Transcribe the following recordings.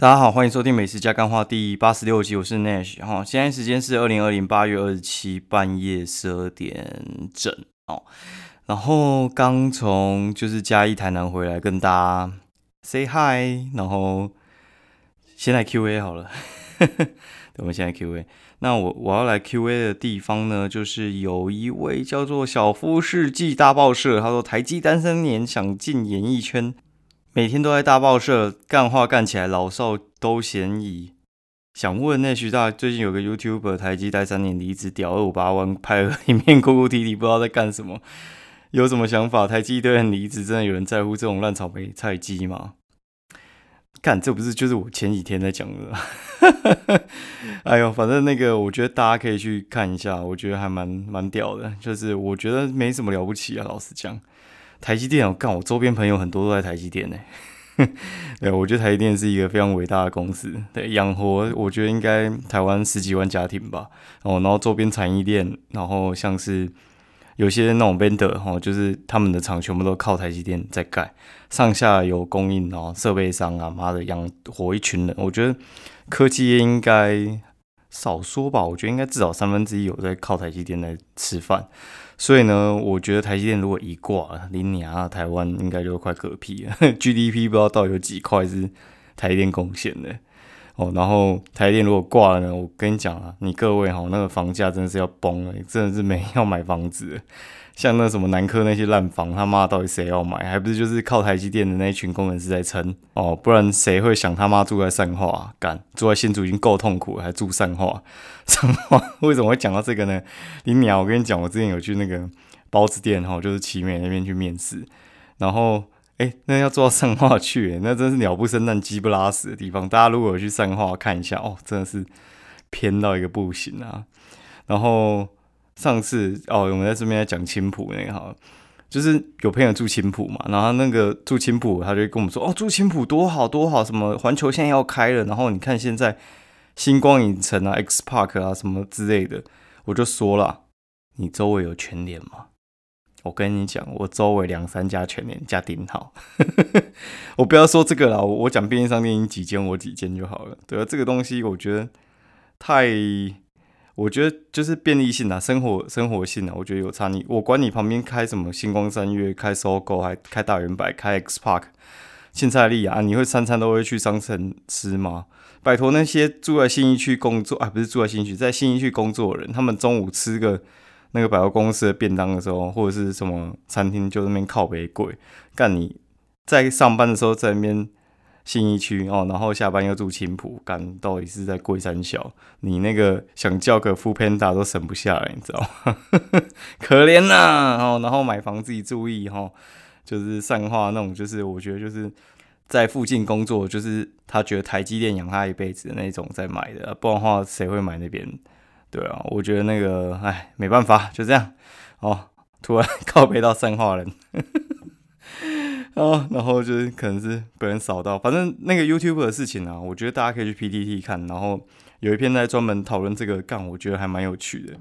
大家好，欢迎收听《美食加干话》第八十六集，我是 Nash 哈。现在时间是二零二零八月二十七半夜十二点整哦。然后刚从就是嘉义台南回来，跟大家 say hi。然后先来 Q&A 好了，我们现在 Q&A。那我我要来 Q&A 的地方呢，就是有一位叫做小夫世纪大报社，他说台积单身年想进演艺圈。每天都在大报社干话干起来，老少都嫌疑。想问那徐大，最近有个 YouTuber 台积待三年离职，屌二五八万，拍了一面哭哭啼啼，不知道在干什么，有什么想法？台积一堆人离职，真的有人在乎这种烂草莓菜鸡吗？看，这不是就是我前几天在讲的。哎呦，反正那个，我觉得大家可以去看一下，我觉得还蛮蛮屌的，就是我觉得没什么了不起啊，老实讲。台积电，我干，我周边朋友很多都在台积电呢。对，我觉得台积电是一个非常伟大的公司，对，养活我觉得应该台湾十几万家庭吧。哦，然后周边产业链，然后像是有些那种 vendor 哈，就是他们的厂全部都靠台积电在盖，上下游供应哦，设备商啊，妈的养活一群人。我觉得科技业应该少说吧，我觉得应该至少三分之一有在靠台积电来吃饭。所以呢，我觉得台积电如果一挂，林尼啊，台湾应该就快嗝屁了。GDP 不知道到底有几块是台积电贡献的哦。然后台积电如果挂了呢，我跟你讲啊，你各位哈，那个房价真的是要崩了，真的是没 要买房子。像那什么南科那些烂房，他妈到底谁要买？还不是就是靠台积电的那一群工程师在撑哦，不然谁会想他妈住在善化？干住在新竹已经够痛苦了，还住善化？善化为什么会讲到这个呢？你鸟，我跟你讲，我之前有去那个包子店哈，就是奇美那边去面试，然后哎，那要坐到善化去，那真是鸟不生蛋，鸡不拉屎的地方。大家如果有去善化看一下哦，真的是偏到一个不行啊，然后。上次哦，我们在这边在讲青浦那个哈，就是有朋友住青浦嘛，然后那个住青浦，他就跟我们说哦，住青浦多好多好，什么环球现在要开了，然后你看现在星光影城啊、X Park 啊什么之类的，我就说了，你周围有全联吗？我跟你讲，我周围两三家全联加顶好，我不要说这个了，我讲便利商店几间我几间就好了。对啊，这个东西我觉得太。我觉得就是便利性啊，生活生活性啊，我觉得有差。你我管你旁边开什么星光三月，开搜狗，还开大圆百，开 X Park，庆菜丽啊，你会餐餐都会去商城吃吗？拜托那些住在新一区工作啊，不是住在新一区，在新一区工作的人，他们中午吃个那个百货公司的便当的时候，或者是什么餐厅，就那边靠北贵，干你在上班的时候在那边。信义区哦，然后下班又住青浦，干到底是在贵山小？你那个想叫个富 panda 都省不下来，你知道吗？可怜呐！哦，然后买房自己注意哈，就是善化那种，就是我觉得就是在附近工作，就是他觉得台积电养他一辈子的那种在买的，不然的话谁会买那边？对啊，我觉得那个哎，没办法，就这样哦。突然 靠背到善化人。啊，然后就是可能是被人扫到，反正那个 YouTube 的事情啊，我觉得大家可以去 PTT 看，然后有一篇在专门讨论这个干，我觉得还蛮有趣的，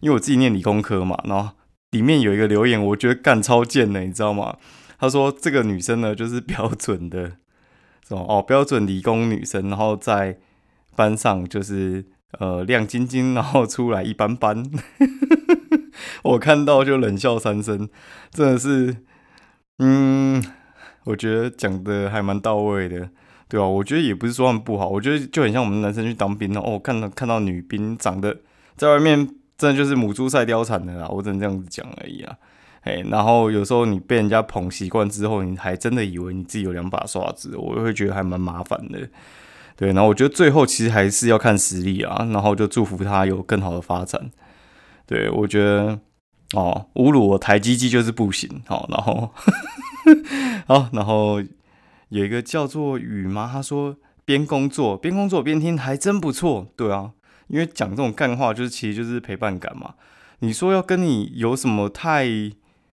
因为我自己念理工科嘛，然后里面有一个留言，我觉得干超贱的，你知道吗？他说这个女生呢，就是标准的什么哦，标准理工女生，然后在班上就是呃亮晶晶，然后出来一般般，我看到就冷笑三声，真的是。嗯，我觉得讲的还蛮到位的，对吧？我觉得也不是说他们不好，我觉得就很像我们男生去当兵哦，看到看到女兵长得在外面真的就是母猪赛貂蝉的啦，我只能这样子讲而已啊。哎，然后有时候你被人家捧习惯之后，你还真的以为你自己有两把刷子，我会觉得还蛮麻烦的。对，然后我觉得最后其实还是要看实力啊，然后就祝福他有更好的发展。对我觉得。哦，侮辱我台积机就是不行。好，然后，好，然后有一个叫做雨妈，他说边工作边工作边听还真不错。对啊，因为讲这种干话就是其实就是陪伴感嘛。你说要跟你有什么太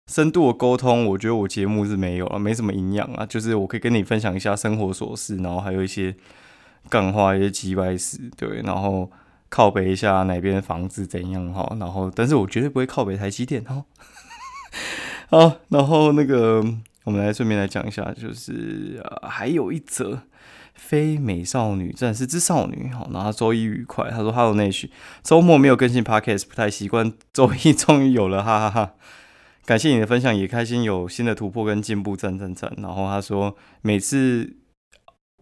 深度的沟通，我觉得我节目是没有啊，没什么营养啊。就是我可以跟你分享一下生活琐事，然后还有一些干话、一些鸡掰事，对，然后。靠北一下哪边房子怎样哈，然后但是我绝对不会靠北台积电哈。好，然后那个我们来顺便来讲一下，就是呃还有一则非美少女战士之少女，哈，然后周一愉快。他说：“Hello，内许，周末没有更新 Podcast，不太习惯。周一终于有了，哈哈哈！感谢你的分享，也开心有新的突破跟进步，赞赞赞。然后他说，每次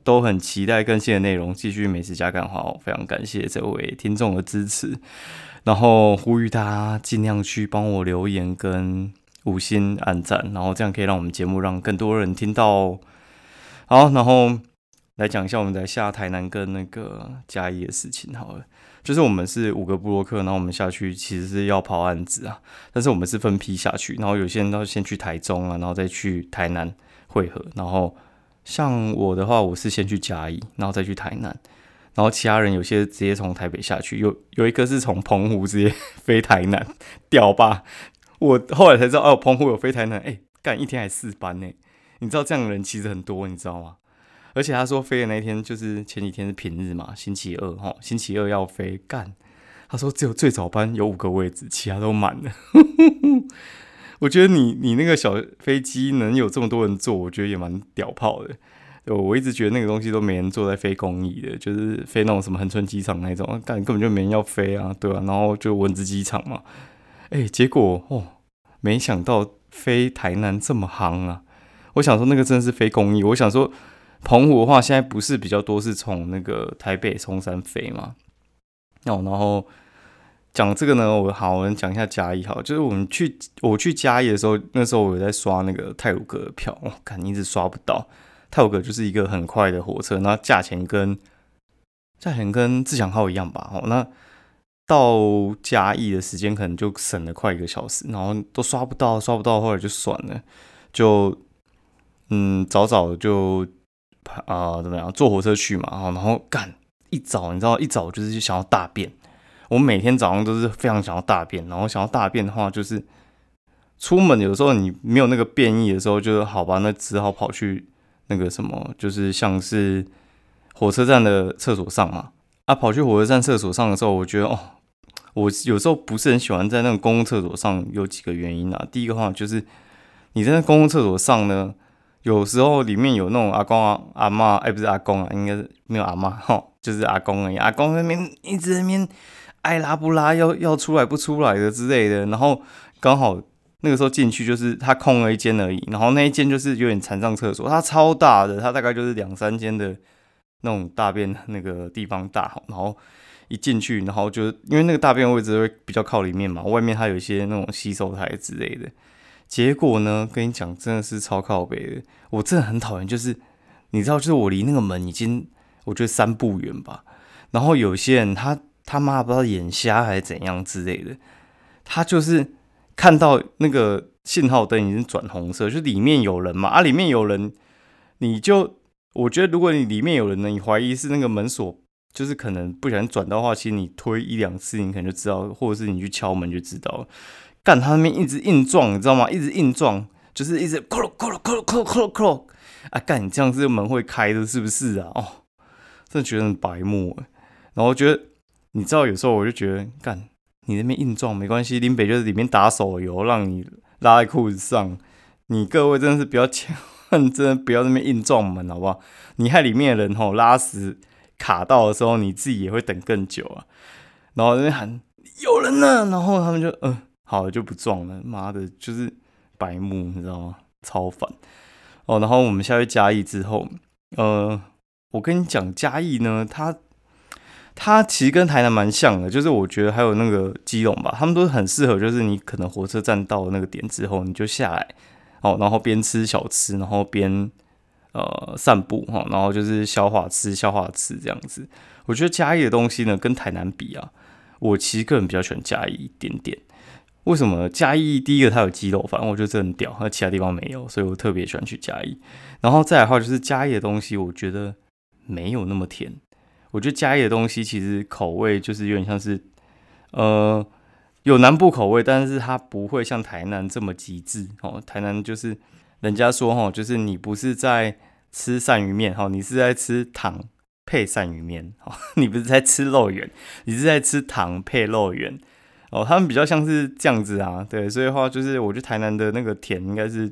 都很期待更新的内容，继续美食加干话，非常感谢这位听众的支持。然后呼吁大家尽量去帮我留言跟五星按赞，然后这样可以让我们节目让更多人听到。好，然后。来讲一下我们在下台南跟那个嘉义的事情好了，就是我们是五个布洛克，然后我们下去其实是要跑案子啊，但是我们是分批下去，然后有些人都先去台中啊，然后再去台南汇合，然后像我的话，我是先去嘉义，然后再去台南，然后其他人有些直接从台北下去，有有一个是从澎湖直接飞台南，屌吧？我后来才知道哦，澎湖有飞台南，哎，干一天还四班呢，你知道这样的人其实很多，你知道吗？而且他说飞的那一天就是前几天是平日嘛，星期二哈，星期二要飞干。他说只有最早班有五个位置，其他都满了。我觉得你你那个小飞机能有这么多人坐，我觉得也蛮屌炮的。我一直觉得那个东西都没人坐在飞公益的，就是飞那种什么恒春机场那种，干根本就没人要飞啊，对吧？然后就文字机场嘛，哎，结果哦，没想到飞台南这么夯啊！我想说那个真的是飞公益，我想说。澎湖的话，现在不是比较多是从那个台北松山飞吗？哦，然后讲这个呢，我好，我们讲一下嘉义好，就是我们去我去嘉义的时候，那时候我在刷那个泰鲁阁的票，我看一直刷不到。泰鲁阁就是一个很快的火车，那价钱跟价钱跟自强号一样吧？哦，那到嘉义的时间可能就省了快一个小时，然后都刷不到，刷不到，后来就算了，就嗯，早早就。啊，怎么样？坐火车去嘛，然后干一早，你知道一早就是想要大便。我每天早上都是非常想要大便，然后想要大便的话，就是出门有时候你没有那个便意的时候，就好吧，那只好跑去那个什么，就是像是火车站的厕所上嘛。啊，跑去火车站厕所上的时候，我觉得哦，我有时候不是很喜欢在那种公共厕所上，有几个原因啊。第一个话就是你在那公共厕所上呢。有时候里面有那种阿公啊、阿妈，哎，不是阿公啊，应该是没有阿妈哈，就是阿公而已。阿公那边一直那边爱拉不拉，要要出来不出来的之类的。然后刚好那个时候进去，就是他空了一间而已。然后那一间就是有点残障厕所，它超大的，它大概就是两三间的那种大便那个地方大。然后一进去，然后就因为那个大便位置会比较靠里面嘛，外面它有一些那种洗手台之类的。结果呢？跟你讲，真的是超靠北的。我真的很讨厌，就是你知道，就是我离那个门已经，我觉得三步远吧。然后有些人他他妈不知道眼瞎还是怎样之类的，他就是看到那个信号灯已经转红色，就里面有人嘛。啊，里面有人，你就我觉得，如果你里面有人呢，你怀疑是那个门锁，就是可能不小心转到话，其实你推一两次，你可能就知道，或者是你去敲门就知道了。干他那边一直硬撞，你知道吗？一直硬撞，就是一直咯咯咯咯咯咯咯啊！干你这样子门会开的，是不是啊？哦，真的觉得很白目。然后觉得，你知道，有时候我就觉得，干你那边硬撞没关系，林北就是里面打手游，让你拉在裤子上。你各位真的是不要千万真的不要那边硬撞门，好不好？你害里面的人吼拉屎卡到的时候，你自己也会等更久啊。然后那边喊有人呢，然后他们就嗯。好就不撞了，妈的，就是白目，你知道吗？超烦哦。然后我们下去嘉义之后，呃，我跟你讲，嘉义呢，它它其实跟台南蛮像的，就是我觉得还有那个基隆吧，他们都很适合，就是你可能火车站到那个点之后，你就下来哦，然后边吃小吃，然后边呃散步哈，然后就是消化吃消化吃这样子。我觉得嘉义的东西呢，跟台南比啊，我其实个人比较喜欢嘉义一点点。为什么嘉义第一个它有鸡肉饭，我觉得这很屌，而其他地方没有，所以我特别喜欢去嘉义。然后再来的话，就是嘉义的东西，我觉得没有那么甜。我觉得嘉义的东西其实口味就是有点像是，呃，有南部口味，但是它不会像台南这么极致哦。台南就是人家说哈，就是你不是在吃鳝鱼面哈，你是在吃糖配鳝鱼面哈，你不是在吃肉圆，你是在吃糖配肉圆。哦，他们比较像是这样子啊，对，所以的话就是，我觉得台南的那个甜应该是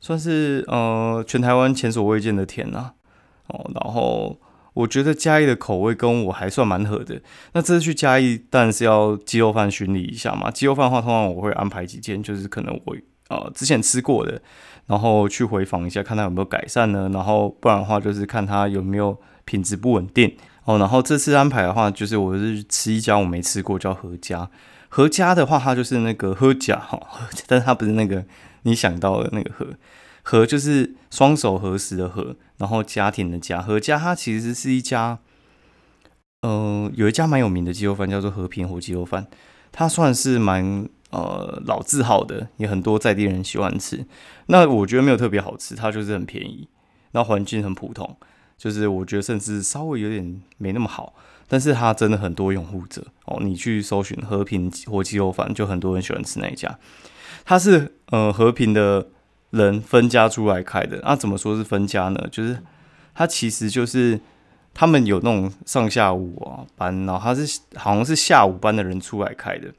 算是呃全台湾前所未见的甜啊。哦，然后我觉得嘉义的口味跟我还算蛮合的。那这次去嘉义当然是要鸡肉饭巡礼一下嘛。鸡肉饭的话，通常我会安排几间，就是可能我呃之前吃过的，然后去回访一下，看它有没有改善呢？然后不然的话，就是看它有没有品质不稳定哦。然后这次安排的话，就是我是吃一家我没吃过，叫何家。何家的话，它就是那个喝家哈，但是它不是那个你想到的那个和。和就是双手合十的和，然后家庭的家。和家它其实是一家，呃，有一家蛮有名的鸡肉饭，叫做和平火鸡肉饭。它算是蛮呃老字号的，也很多在地人喜欢吃。那我觉得没有特别好吃，它就是很便宜，那环境很普通，就是我觉得甚至稍微有点没那么好。但是它真的很多拥护者哦，你去搜寻和平火鸡肉饭，就很多人喜欢吃那一家。它是呃和平的。人分家出来开的，那怎么说是分家呢？就是他其实就是他们有那种上下午啊班，然后他是好像是下午班的人出来开的。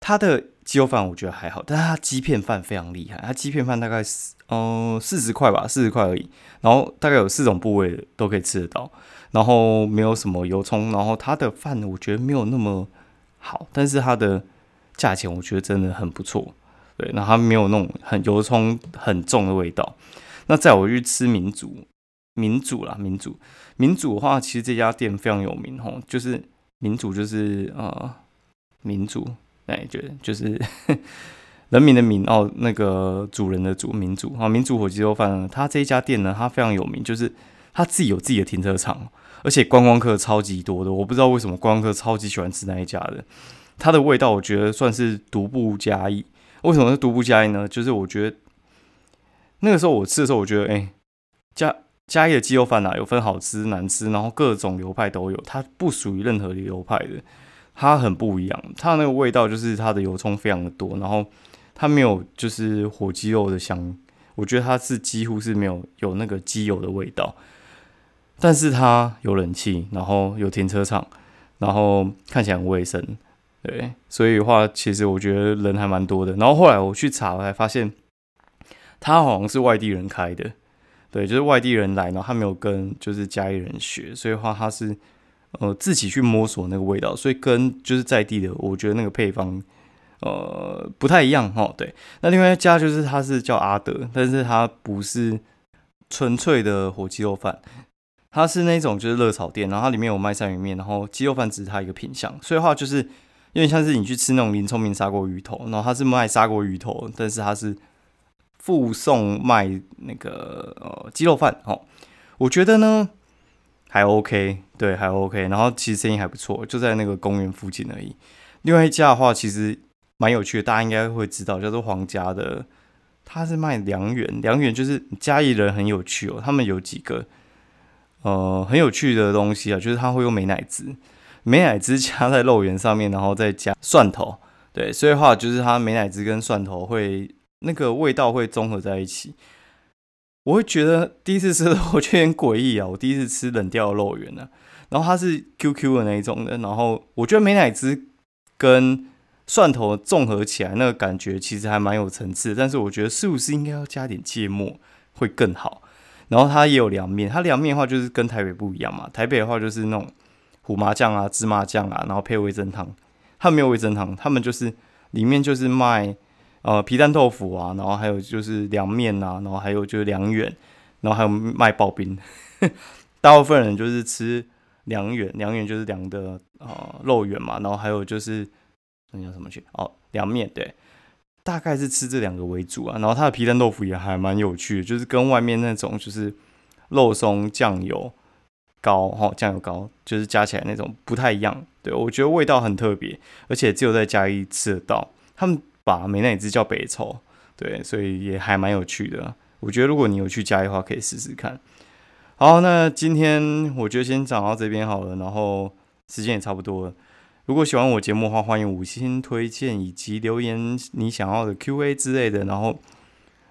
他的鸡肉饭我觉得还好，但是他鸡片饭非常厉害。他鸡片饭大概是嗯四十块吧，四十块而已。然后大概有四种部位都可以吃得到，然后没有什么油葱。然后他的饭我觉得没有那么好，但是他的价钱我觉得真的很不错。对，那它没有那种很油葱很重的味道。那再我去吃民族，民族啦，民族，民族的话，其实这家店非常有名吼，就是民族，就是呃，民族，哎，就就是 人民的民哦，那个主人的主，民族啊，民族火鸡肉饭，它这一家店呢，它非常有名，就是它自己有自己的停车场，而且观光客超级多的，我不知道为什么观光客超级喜欢吃那一家的，它的味道我觉得算是独步嘉义。为什么是独步嘉义呢？就是我觉得那个时候我吃的时候，我觉得哎，嘉嘉义的鸡肉饭啊，有分好吃难吃，然后各种流派都有，它不属于任何流派的，它很不一样。它那个味道就是它的油葱非常的多，然后它没有就是火鸡肉的香，我觉得它是几乎是没有有那个鸡油的味道，但是它有冷气，然后有停车场，然后看起来很卫生。对，所以的话，其实我觉得人还蛮多的。然后后来我去查，我才发现他好像是外地人开的。对，就是外地人来，然后他没有跟就是家里人学，所以话他是呃自己去摸索那个味道，所以跟就是在地的，我觉得那个配方呃不太一样哈。对，那另外一家就是他是叫阿德，但是他不是纯粹的火鸡肉饭，它是那种就是热炒店，然后它里面有卖鳝鱼面，然后鸡肉饭只是它一个品相，所以话就是。因为像是你去吃那种林聪明砂锅鱼头，然后他是卖砂锅鱼头，但是他是附送卖那个呃鸡肉饭哦。我觉得呢还 OK，对，还 OK。然后其实生意还不错，就在那个公园附近而已。另外一家的话，其实蛮有趣的，大家应该会知道，叫做皇家的，他是卖良缘，良缘就是嘉义人很有趣哦，他们有几个呃很有趣的东西啊，就是他会用美乃滋。美乃滋加在肉圆上面，然后再加蒜头，对，所以话就是它美乃滋跟蒜头会那个味道会综合在一起。我会觉得第一次吃的，我觉得很诡异啊！我第一次吃冷掉的肉圆呢，然后它是 QQ 的那一种的，然后我觉得美乃滋跟蒜头综合起来，那个感觉其实还蛮有层次。但是我觉得是不是应该要加点芥末会更好？然后它也有凉面，它凉面的话就是跟台北不一样嘛，台北的话就是那种。胡麻酱啊，芝麻酱啊，然后配味增汤。他们没有味增汤，他们就是里面就是卖呃皮蛋豆腐啊，然后还有就是凉面啊，然后还有就是凉圆，然后还有卖刨冰。大部分人就是吃凉圆，凉圆就是凉的呃肉圆嘛，然后还有就是那叫什么去哦凉面对，大概是吃这两个为主啊。然后它的皮蛋豆腐也还蛮有趣的，就是跟外面那种就是肉松酱油。高哈酱油膏就是加起来那种不太一样，对我觉得味道很特别，而且只有在嘉义吃得到。他们把美乃滋叫北抽，对，所以也还蛮有趣的。我觉得如果你有去嘉义的话，可以试试看。好，那今天我就先讲到这边好了，然后时间也差不多了。如果喜欢我节目的话，欢迎五星推荐以及留言你想要的 Q&A 之类的。然后，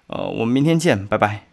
呃，我们明天见，拜拜。